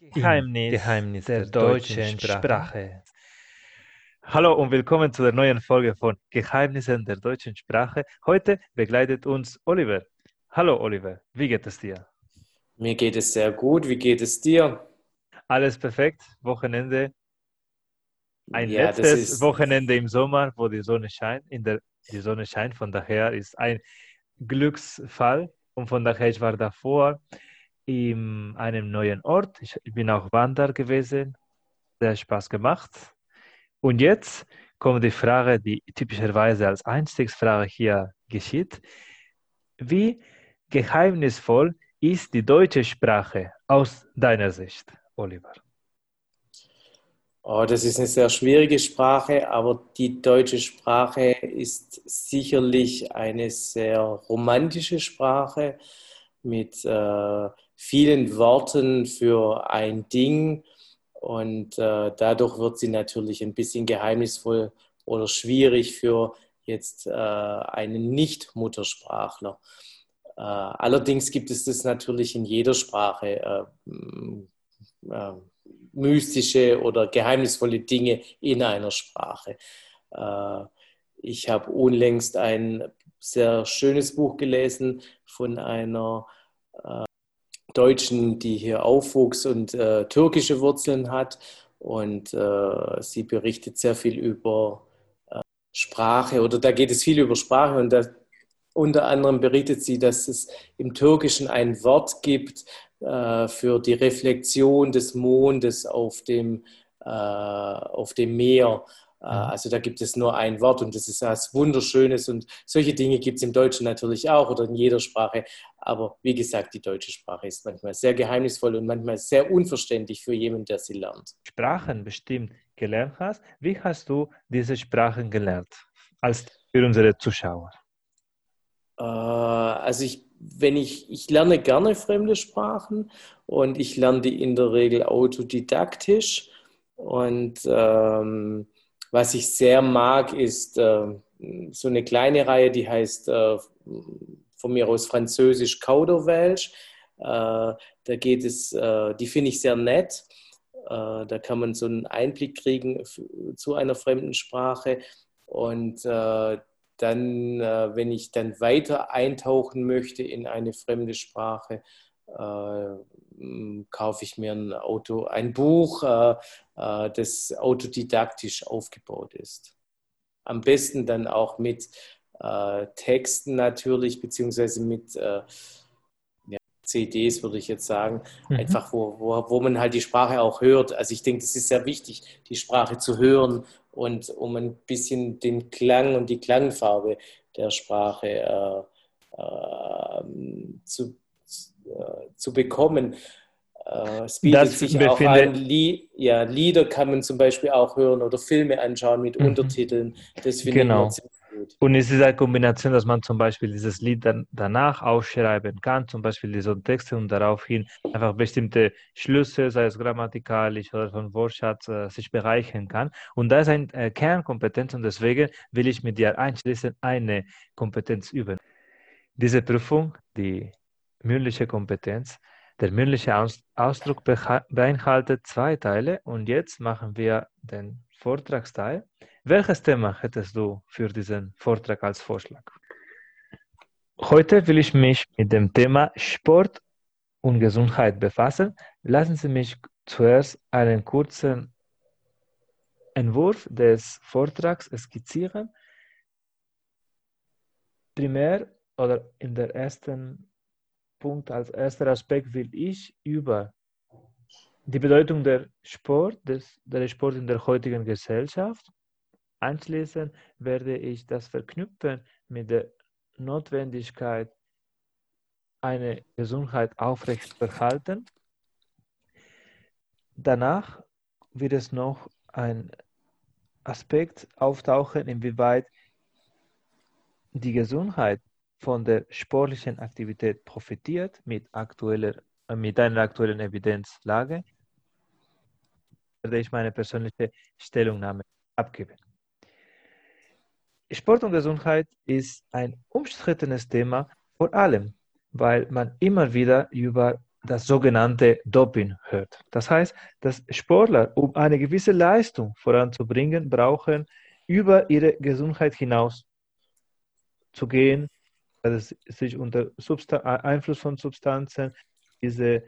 Geheimnis, Geheimnis der, der deutschen Sprache. Sprache. Hallo und willkommen zu der neuen Folge von Geheimnissen der deutschen Sprache. Heute begleitet uns Oliver. Hallo Oliver, wie geht es dir? Mir geht es sehr gut. Wie geht es dir? Alles perfekt. Wochenende. Ein ja, letztes Wochenende im Sommer, wo die Sonne scheint. In der, die Sonne scheint. Von daher ist ein Glücksfall. Und von daher, ich war davor in einem neuen Ort. Ich bin auch Wander gewesen. Sehr Spaß gemacht. Und jetzt kommt die Frage, die typischerweise als Einstiegsfrage hier geschieht. Wie geheimnisvoll ist die deutsche Sprache aus deiner Sicht, Oliver? Oh, das ist eine sehr schwierige Sprache, aber die deutsche Sprache ist sicherlich eine sehr romantische Sprache mit äh, vielen Worten für ein Ding und äh, dadurch wird sie natürlich ein bisschen geheimnisvoll oder schwierig für jetzt äh, einen Nicht-Muttersprachler. Äh, allerdings gibt es das natürlich in jeder Sprache, äh, äh, mystische oder geheimnisvolle Dinge in einer Sprache. Äh, ich habe unlängst ein sehr schönes Buch gelesen von einer Deutschen, die hier aufwuchs und äh, türkische Wurzeln hat. Und äh, sie berichtet sehr viel über äh, Sprache oder da geht es viel über Sprache und da, unter anderem berichtet sie, dass es im Türkischen ein Wort gibt äh, für die Reflexion des Mondes auf dem, äh, auf dem Meer. Äh, mhm. Also da gibt es nur ein Wort und das ist was Wunderschönes und solche Dinge gibt es im Deutschen natürlich auch oder in jeder Sprache. Aber wie gesagt, die deutsche Sprache ist manchmal sehr geheimnisvoll und manchmal sehr unverständlich für jemanden, der sie lernt. Sprachen bestimmt gelernt hast. Wie hast du diese Sprachen gelernt als für unsere Zuschauer? Äh, also ich, wenn ich, ich lerne gerne fremde Sprachen und ich lerne die in der Regel autodidaktisch und ähm, was ich sehr mag, ist äh, so eine kleine Reihe, die heißt äh, von mir aus Französisch Kauderwelsch. Äh, da geht es, äh, die finde ich sehr nett. Äh, da kann man so einen Einblick kriegen zu einer fremden Sprache. Und äh, dann, wenn ich dann weiter eintauchen möchte in eine fremde Sprache, kaufe ich mir ein, Auto, ein Buch, äh, äh, das autodidaktisch aufgebaut ist. Am besten dann auch mit äh, Texten natürlich, beziehungsweise mit ja, CDs, würde ich jetzt sagen, mhm. einfach wo, wo, wo man halt die Sprache auch hört. Also ich denke, es ist sehr wichtig, die Sprache zu hören und um ein bisschen den Klang und die Klangfarbe der Sprache äh, äh, zu, äh, zu bekommen. Äh, es bietet das sich auch an, Lie ja, Lieder kann man zum Beispiel auch hören oder Filme anschauen mit mhm. Untertiteln. Das finde genau. ich. Und es ist eine Kombination, dass man zum Beispiel dieses Lied dann danach aufschreiben kann, zum Beispiel diese Texte und daraufhin einfach bestimmte Schlüsse, sei es grammatikalisch oder von Wortschatz, äh, sich bereichern kann. Und das ist eine äh, Kernkompetenz und deswegen will ich mit dir einschließen eine Kompetenz üben. Diese Prüfung, die mündliche Kompetenz, der mündliche Ausdruck beinhaltet zwei Teile und jetzt machen wir den Vortragsteil. Welches Thema hättest du für diesen Vortrag als Vorschlag? Heute will ich mich mit dem Thema Sport und Gesundheit befassen. Lassen Sie mich zuerst einen kurzen Entwurf des Vortrags skizzieren. Primär oder in der ersten Punkt, als erster Aspekt will ich über die Bedeutung der Sport, des, der Sport in der heutigen Gesellschaft. Anschließend werde ich das verknüpfen mit der Notwendigkeit, eine Gesundheit aufrechtzuerhalten. Danach wird es noch ein Aspekt auftauchen, inwieweit die Gesundheit von der sportlichen Aktivität profitiert mit, aktueller, äh, mit einer aktuellen Evidenzlage, werde ich meine persönliche Stellungnahme abgeben. Sport und Gesundheit ist ein umstrittenes Thema, vor allem, weil man immer wieder über das sogenannte Doping hört. Das heißt, dass Sportler, um eine gewisse Leistung voranzubringen, brauchen, über ihre Gesundheit hinaus zu gehen, also sich unter Substan Einfluss von Substanzen, diese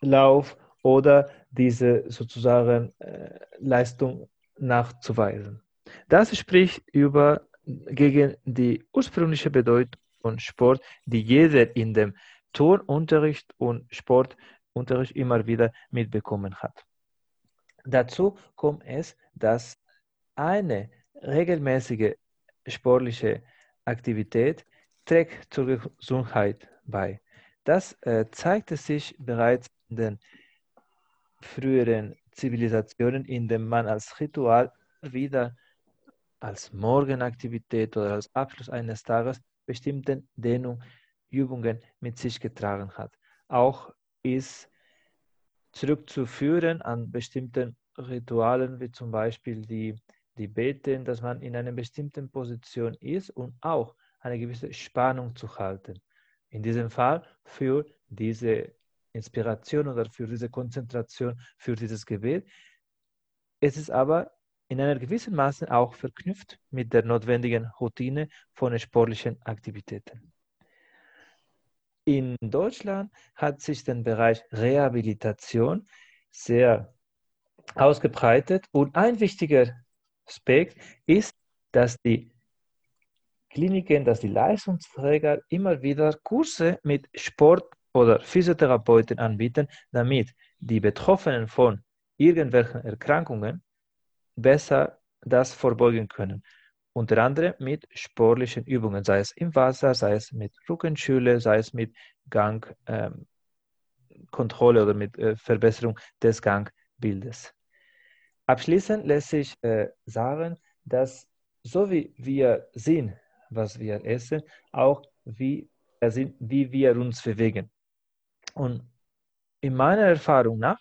Lauf oder diese sozusagen äh, Leistung nachzuweisen. Das spricht über gegen die ursprüngliche Bedeutung von Sport, die jeder in dem Turnunterricht und Sportunterricht immer wieder mitbekommen hat. Dazu kommt es, dass eine regelmäßige sportliche Aktivität trägt zur Gesundheit bei. Das äh, zeigte sich bereits in den früheren Zivilisationen, in denen man als Ritual wieder als Morgenaktivität oder als Abschluss eines Tages bestimmte Dehnungsübungen mit sich getragen hat. Auch ist zurückzuführen an bestimmten Ritualen, wie zum Beispiel die, die Beten, dass man in einer bestimmten Position ist und auch eine gewisse Spannung zu halten. In diesem Fall für diese Inspiration oder für diese Konzentration, für dieses Gebet. Es ist aber in einer gewissen Maße auch verknüpft mit der notwendigen Routine von sportlichen Aktivitäten. In Deutschland hat sich der Bereich Rehabilitation sehr ausgebreitet und ein wichtiger Aspekt ist, dass die Kliniken, dass die Leistungsträger immer wieder Kurse mit Sport- oder Physiotherapeuten anbieten, damit die Betroffenen von irgendwelchen Erkrankungen besser das vorbeugen können. Unter anderem mit sportlichen Übungen, sei es im Wasser, sei es mit Rückenschule, sei es mit Gangkontrolle ähm, oder mit äh, Verbesserung des Gangbildes. Abschließend lässt sich äh, sagen, dass so wie wir sehen, was wir essen, auch wie, sind, wie wir uns bewegen. Und in meiner Erfahrung nach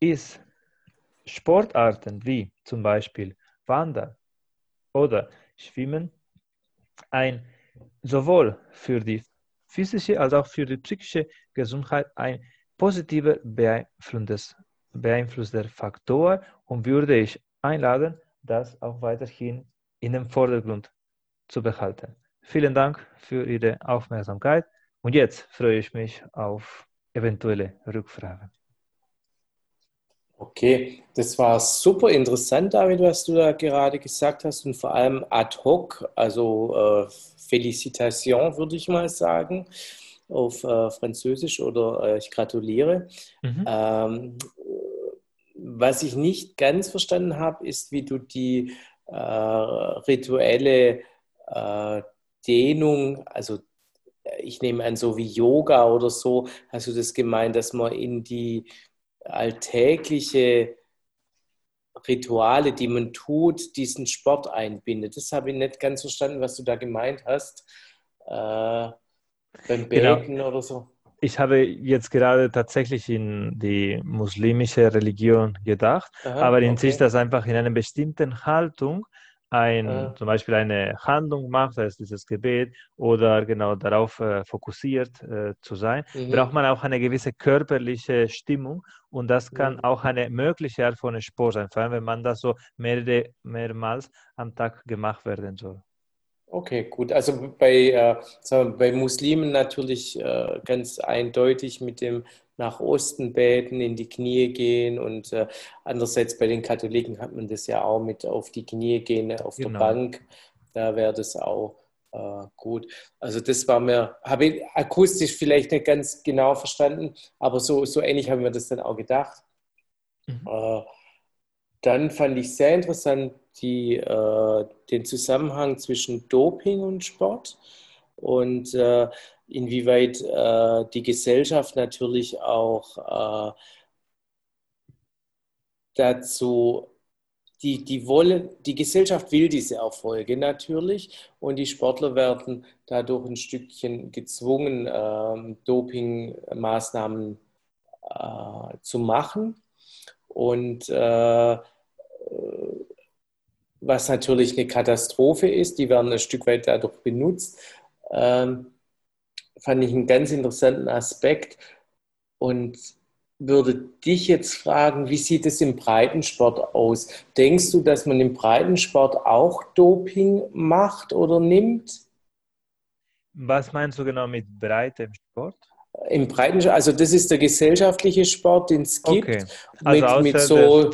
ist Sportarten wie zum Beispiel Wandern oder Schwimmen ein sowohl für die physische als auch für die psychische Gesundheit ein positiver beeinflussender Faktor und würde ich einladen, das auch weiterhin in den Vordergrund zu behalten. Vielen Dank für Ihre Aufmerksamkeit und jetzt freue ich mich auf eventuelle Rückfragen. Okay, das war super interessant, David, was du da gerade gesagt hast und vor allem ad hoc, also äh, Felicitation würde ich mal sagen auf äh, Französisch oder äh, ich gratuliere. Mhm. Ähm, was ich nicht ganz verstanden habe, ist, wie du die äh, rituelle äh, Dehnung, also ich nehme an, so wie Yoga oder so, hast du das gemeint, dass man in die alltägliche Rituale, die man tut, diesen Sport einbindet. Das habe ich nicht ganz verstanden, was du da gemeint hast. Äh, beim genau. Beten genau. oder so. Ich habe jetzt gerade tatsächlich in die muslimische Religion gedacht, Aha, aber in okay. sich das einfach in einer bestimmten Haltung ein, ja. zum Beispiel eine Handlung macht, sei es dieses Gebet, oder genau darauf äh, fokussiert äh, zu sein, mhm. braucht man auch eine gewisse körperliche Stimmung und das kann mhm. auch eine mögliche Art von Sport sein, vor allem wenn man das so mehrere, mehrmals am Tag gemacht werden soll. Okay, gut. Also bei, äh, wir, bei Muslimen natürlich äh, ganz eindeutig mit dem nach Osten beten, in die Knie gehen und äh, andererseits bei den Katholiken hat man das ja auch mit auf die Knie gehen, auf genau. der Bank. Da wäre das auch äh, gut. Also das war mir, habe ich akustisch vielleicht nicht ganz genau verstanden, aber so, so ähnlich haben wir das dann auch gedacht. Mhm. Dann fand ich sehr interessant die, äh, den Zusammenhang zwischen Doping und Sport und äh, inwieweit äh, die Gesellschaft natürlich auch äh, dazu, die, die, wollen, die Gesellschaft will diese Erfolge natürlich und die Sportler werden dadurch ein Stückchen gezwungen, ähm, Dopingmaßnahmen äh, zu machen. Und äh, was natürlich eine Katastrophe ist, die werden ein Stück weit dadurch benutzt. Ähm, fand ich einen ganz interessanten Aspekt und würde dich jetzt fragen, wie sieht es im Breitensport aus? Denkst du, dass man im Breitensport auch Doping macht oder nimmt? Was meinst du genau mit breitem Sport? Im Breitensport, also das ist der gesellschaftliche Sport, den es gibt, okay. also mit, mit so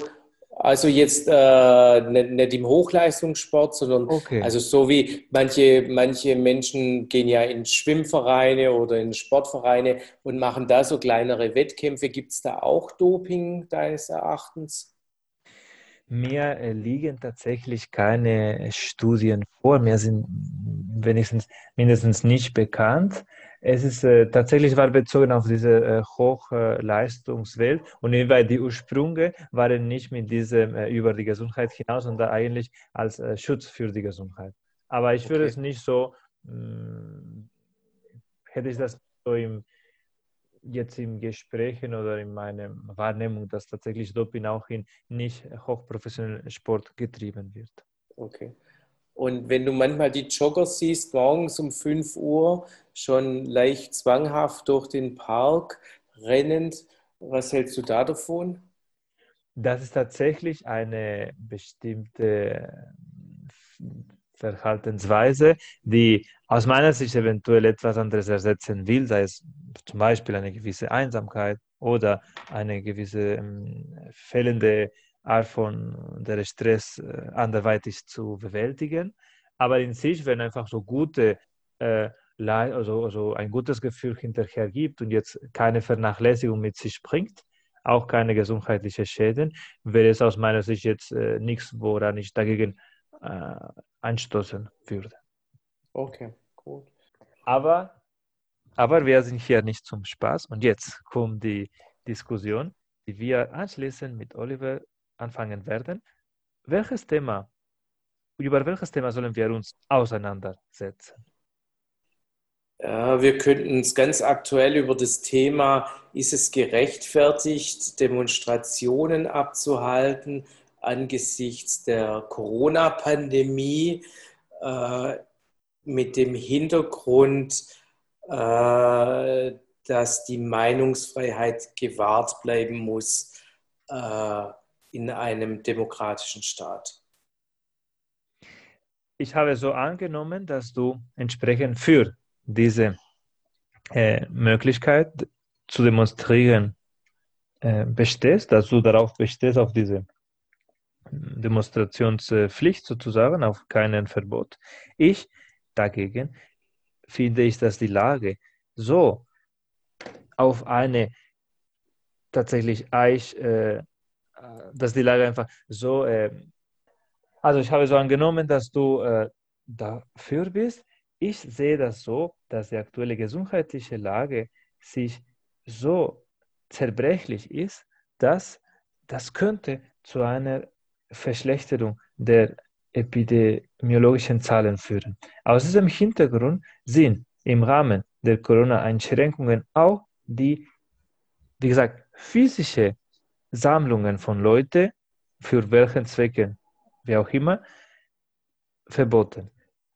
also jetzt äh, nicht, nicht, im Hochleistungssport, sondern okay. also so wie manche, manche Menschen gehen ja in Schwimmvereine oder in Sportvereine und machen da so kleinere Wettkämpfe. Gibt es da auch Doping deines Erachtens? Mir äh, liegen tatsächlich keine Studien vor. Mir sind wenigstens mindestens nicht bekannt. Es ist äh, tatsächlich war bezogen auf diese äh, Hochleistungswelt und inwieweit die Ursprünge waren nicht mit diesem äh, über die Gesundheit hinaus, sondern eigentlich als äh, Schutz für die Gesundheit. Aber ich würde okay. es nicht so, mh, hm, hätte ich das so im, jetzt im Gesprächen oder in meiner Wahrnehmung, dass tatsächlich Doping auch in nicht hochprofessionellen Sport getrieben wird. Okay. Und wenn du manchmal die Jogger siehst, morgens um 5 Uhr, schon leicht zwanghaft durch den Park rennend, was hältst du da davon? Das ist tatsächlich eine bestimmte Verhaltensweise, die aus meiner Sicht eventuell etwas anderes ersetzen will, sei es zum Beispiel eine gewisse Einsamkeit oder eine gewisse ähm, fehlende Art von der Stress äh, anderweitig zu bewältigen. Aber in sich, wenn einfach so gute, äh, also, also ein gutes Gefühl hinterher gibt und jetzt keine Vernachlässigung mit sich bringt, auch keine gesundheitlichen Schäden, wäre es aus meiner Sicht jetzt äh, nichts, woran ich dagegen äh, anstoßen würde. Okay, gut. Aber, aber wir sind hier nicht zum Spaß und jetzt kommt die Diskussion, die wir anschließend mit Oliver anfangen werden. Welches Thema, über welches Thema sollen wir uns auseinandersetzen? Ja, wir könnten uns ganz aktuell über das Thema, ist es gerechtfertigt, Demonstrationen abzuhalten angesichts der Corona-Pandemie äh, mit dem Hintergrund, äh, dass die Meinungsfreiheit gewahrt bleiben muss, äh, in einem demokratischen Staat. Ich habe so angenommen, dass du entsprechend für diese äh, Möglichkeit zu demonstrieren äh, bestehst, dass du darauf bestehst, auf diese Demonstrationspflicht sozusagen, auf keinen Verbot. Ich dagegen finde ich, dass die Lage so auf eine tatsächlich Eich, äh, dass die Lage einfach so, äh, also ich habe so angenommen, dass du äh, dafür bist. Ich sehe das so, dass die aktuelle gesundheitliche Lage sich so zerbrechlich ist, dass das könnte zu einer Verschlechterung der epidemiologischen Zahlen führen. Aus diesem Hintergrund sind im Rahmen der Corona-Einschränkungen auch die, wie gesagt, physische Sammlungen von Leuten, für welchen Zwecken, wie auch immer, verboten.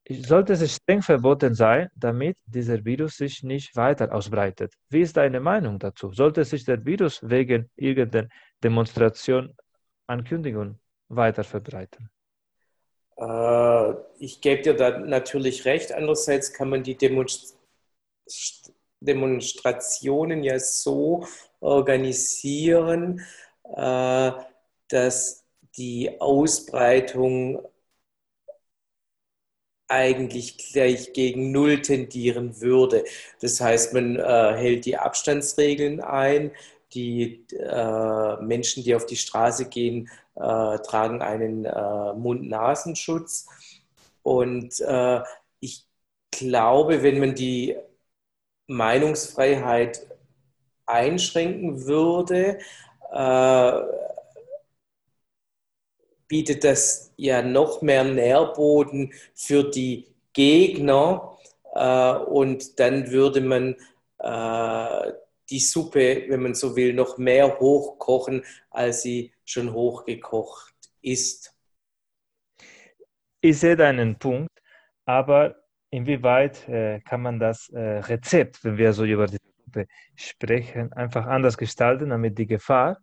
Sollte es streng verboten sein, damit dieser Virus sich nicht weiter ausbreitet. Wie ist deine Meinung dazu? Sollte sich der Virus wegen irgendeiner Demonstration, Ankündigung weiter verbreiten? Äh, ich gebe dir da natürlich recht. Andererseits kann man die Demonst Demonstrationen ja so organisieren, äh, dass die Ausbreitung eigentlich gleich gegen Null tendieren würde. Das heißt, man äh, hält die Abstandsregeln ein, die äh, Menschen, die auf die Straße gehen, tragen einen Mund-Nasenschutz. Und ich glaube, wenn man die Meinungsfreiheit einschränken würde, äh, bietet das ja noch mehr Nährboden für die Gegner äh, und dann würde man äh, die Suppe, wenn man so will, noch mehr hochkochen, als sie schon hochgekocht ist. Ich sehe deinen Punkt, aber inwieweit äh, kann man das äh, Rezept, wenn wir so über die Gruppe sprechen, einfach anders gestalten, damit die Gefahr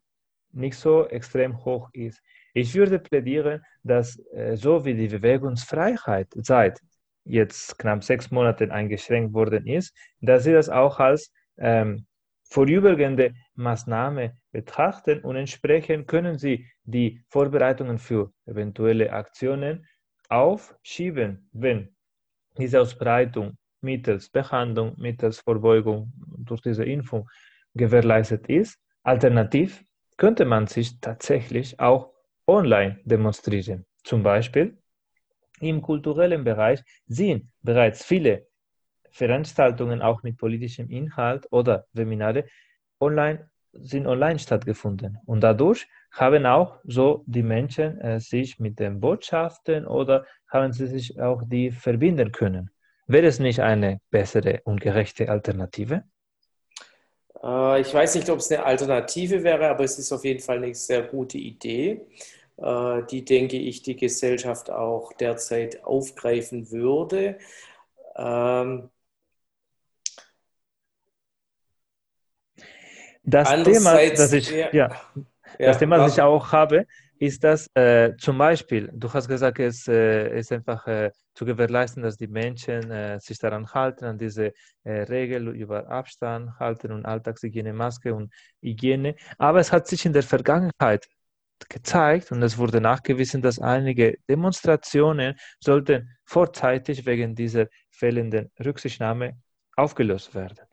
nicht so extrem hoch ist. Ich würde plädieren, dass äh, so wie die Bewegungsfreiheit seit jetzt knapp sechs Monaten eingeschränkt worden ist, dass sie das auch als ähm, vorübergehende Maßnahme betrachten und entsprechend können sie die Vorbereitungen für eventuelle Aktionen aufschieben, wenn diese Ausbreitung mittels Behandlung, mittels Vorbeugung durch diese Impfung gewährleistet ist. Alternativ könnte man sich tatsächlich auch online demonstrieren. Zum Beispiel im kulturellen Bereich sind bereits viele Veranstaltungen auch mit politischem Inhalt oder Webinare online sind online stattgefunden. Und dadurch haben auch so die Menschen äh, sich mit den Botschaften oder haben sie sich auch die verbinden können. Wäre es nicht eine bessere und gerechte Alternative? Äh, ich weiß nicht, ob es eine Alternative wäre, aber es ist auf jeden Fall eine sehr gute Idee, äh, die, denke ich, die Gesellschaft auch derzeit aufgreifen würde. Ähm, Das Thema, das ich, ja, ja, das Thema, das ich auch habe, ist das äh, zum Beispiel, du hast gesagt, es äh, ist einfach äh, zu gewährleisten, dass die Menschen äh, sich daran halten, an diese äh, Regel über Abstand halten und Alltagshygiene, Maske und Hygiene. Aber es hat sich in der Vergangenheit gezeigt und es wurde nachgewiesen, dass einige Demonstrationen sollten vorzeitig wegen dieser fehlenden Rücksichtnahme aufgelöst werden.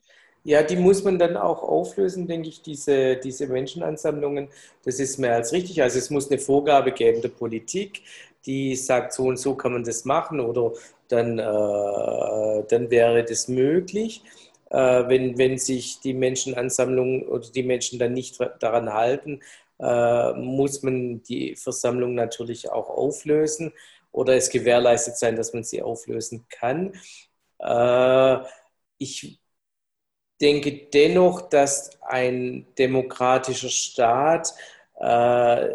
Ja, die muss man dann auch auflösen, denke ich, diese, diese Menschenansammlungen. Das ist mehr als richtig. Also es muss eine Vorgabe geben der Politik, die sagt, so und so kann man das machen oder dann, äh, dann wäre das möglich. Äh, wenn, wenn sich die Menschenansammlungen oder die Menschen dann nicht daran halten, äh, muss man die Versammlung natürlich auch auflösen oder es gewährleistet sein, dass man sie auflösen kann. Äh, ich denke dennoch, dass ein demokratischer Staat äh,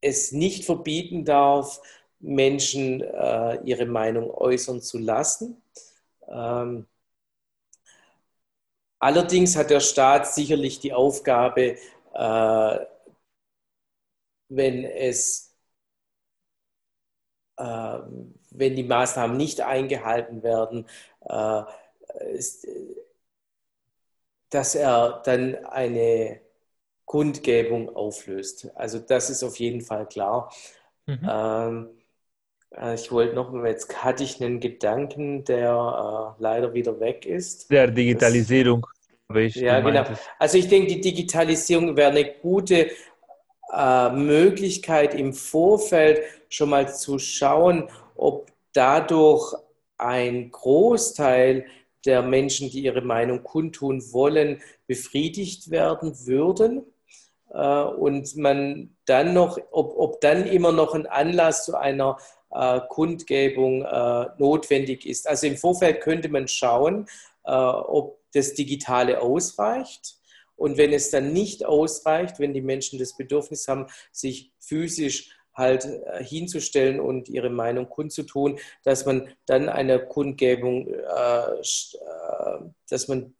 es nicht verbieten darf, Menschen äh, ihre Meinung äußern zu lassen. Ähm, allerdings hat der Staat sicherlich die Aufgabe, äh, wenn es äh, wenn die Maßnahmen nicht eingehalten werden, äh, dass er dann eine Kundgebung auflöst. Also das ist auf jeden Fall klar. Mhm. Ähm, äh, ich wollte noch, jetzt hatte ich einen Gedanken, der äh, leider wieder weg ist. Der Digitalisierung. Das, ja, genau. Also ich denke, die Digitalisierung wäre eine gute äh, Möglichkeit im Vorfeld schon mal zu schauen, ob dadurch ein Großteil der Menschen, die ihre Meinung kundtun wollen, befriedigt werden würden. Äh, und man dann noch, ob, ob dann immer noch ein Anlass zu einer äh, Kundgebung äh, notwendig ist. Also im Vorfeld könnte man schauen, ob das Digitale ausreicht. Und wenn es dann nicht ausreicht, wenn die Menschen das Bedürfnis haben, sich physisch halt äh, hinzustellen und ihre Meinung kundzutun, dass man dann eine Kundgebung, äh, äh, dass man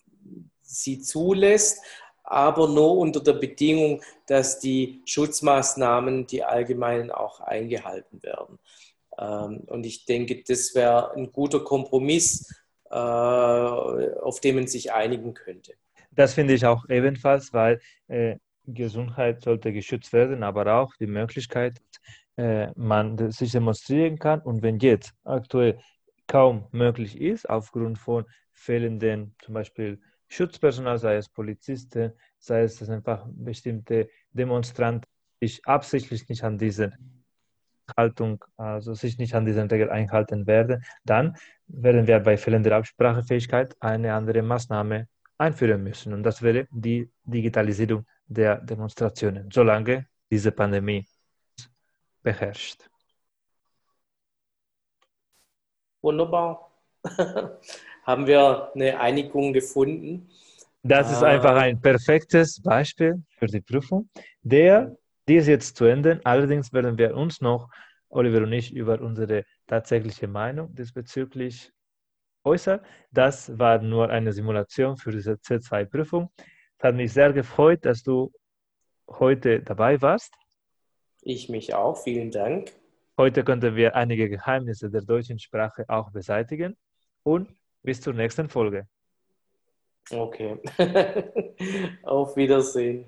sie zulässt, aber nur unter der Bedingung, dass die Schutzmaßnahmen, die allgemeinen, auch eingehalten werden. Ähm, und ich denke, das wäre ein guter Kompromiss, auf den man sich einigen könnte. Das finde ich auch ebenfalls, weil Gesundheit sollte geschützt werden, aber auch die Möglichkeit, äh, man sich demonstrieren kann. Und wenn jetzt aktuell kaum möglich ist, aufgrund von fehlenden zum Beispiel Schutzpersonal, sei es Polizisten, sei es einfach bestimmte Demonstranten sich absichtlich nicht an diese Haltung, also sich nicht an diesen Regeln einhalten werden, dann werden wir bei fehlender Absprachefähigkeit eine andere Maßnahme einführen müssen. Und das wäre die Digitalisierung der Demonstrationen, solange diese Pandemie beherrscht. Wunderbar. Haben wir eine Einigung gefunden? Das ist einfach ah. ein perfektes Beispiel für die Prüfung. Der, die ist jetzt zu Ende. Allerdings werden wir uns noch, Oliver und ich, über unsere tatsächliche Meinung diesbezüglich äußern. Das war nur eine Simulation für diese C2-Prüfung. Es hat mich sehr gefreut, dass du heute dabei warst. Ich mich auch, vielen Dank. Heute konnten wir einige Geheimnisse der deutschen Sprache auch beseitigen und bis zur nächsten Folge. Okay. Auf Wiedersehen.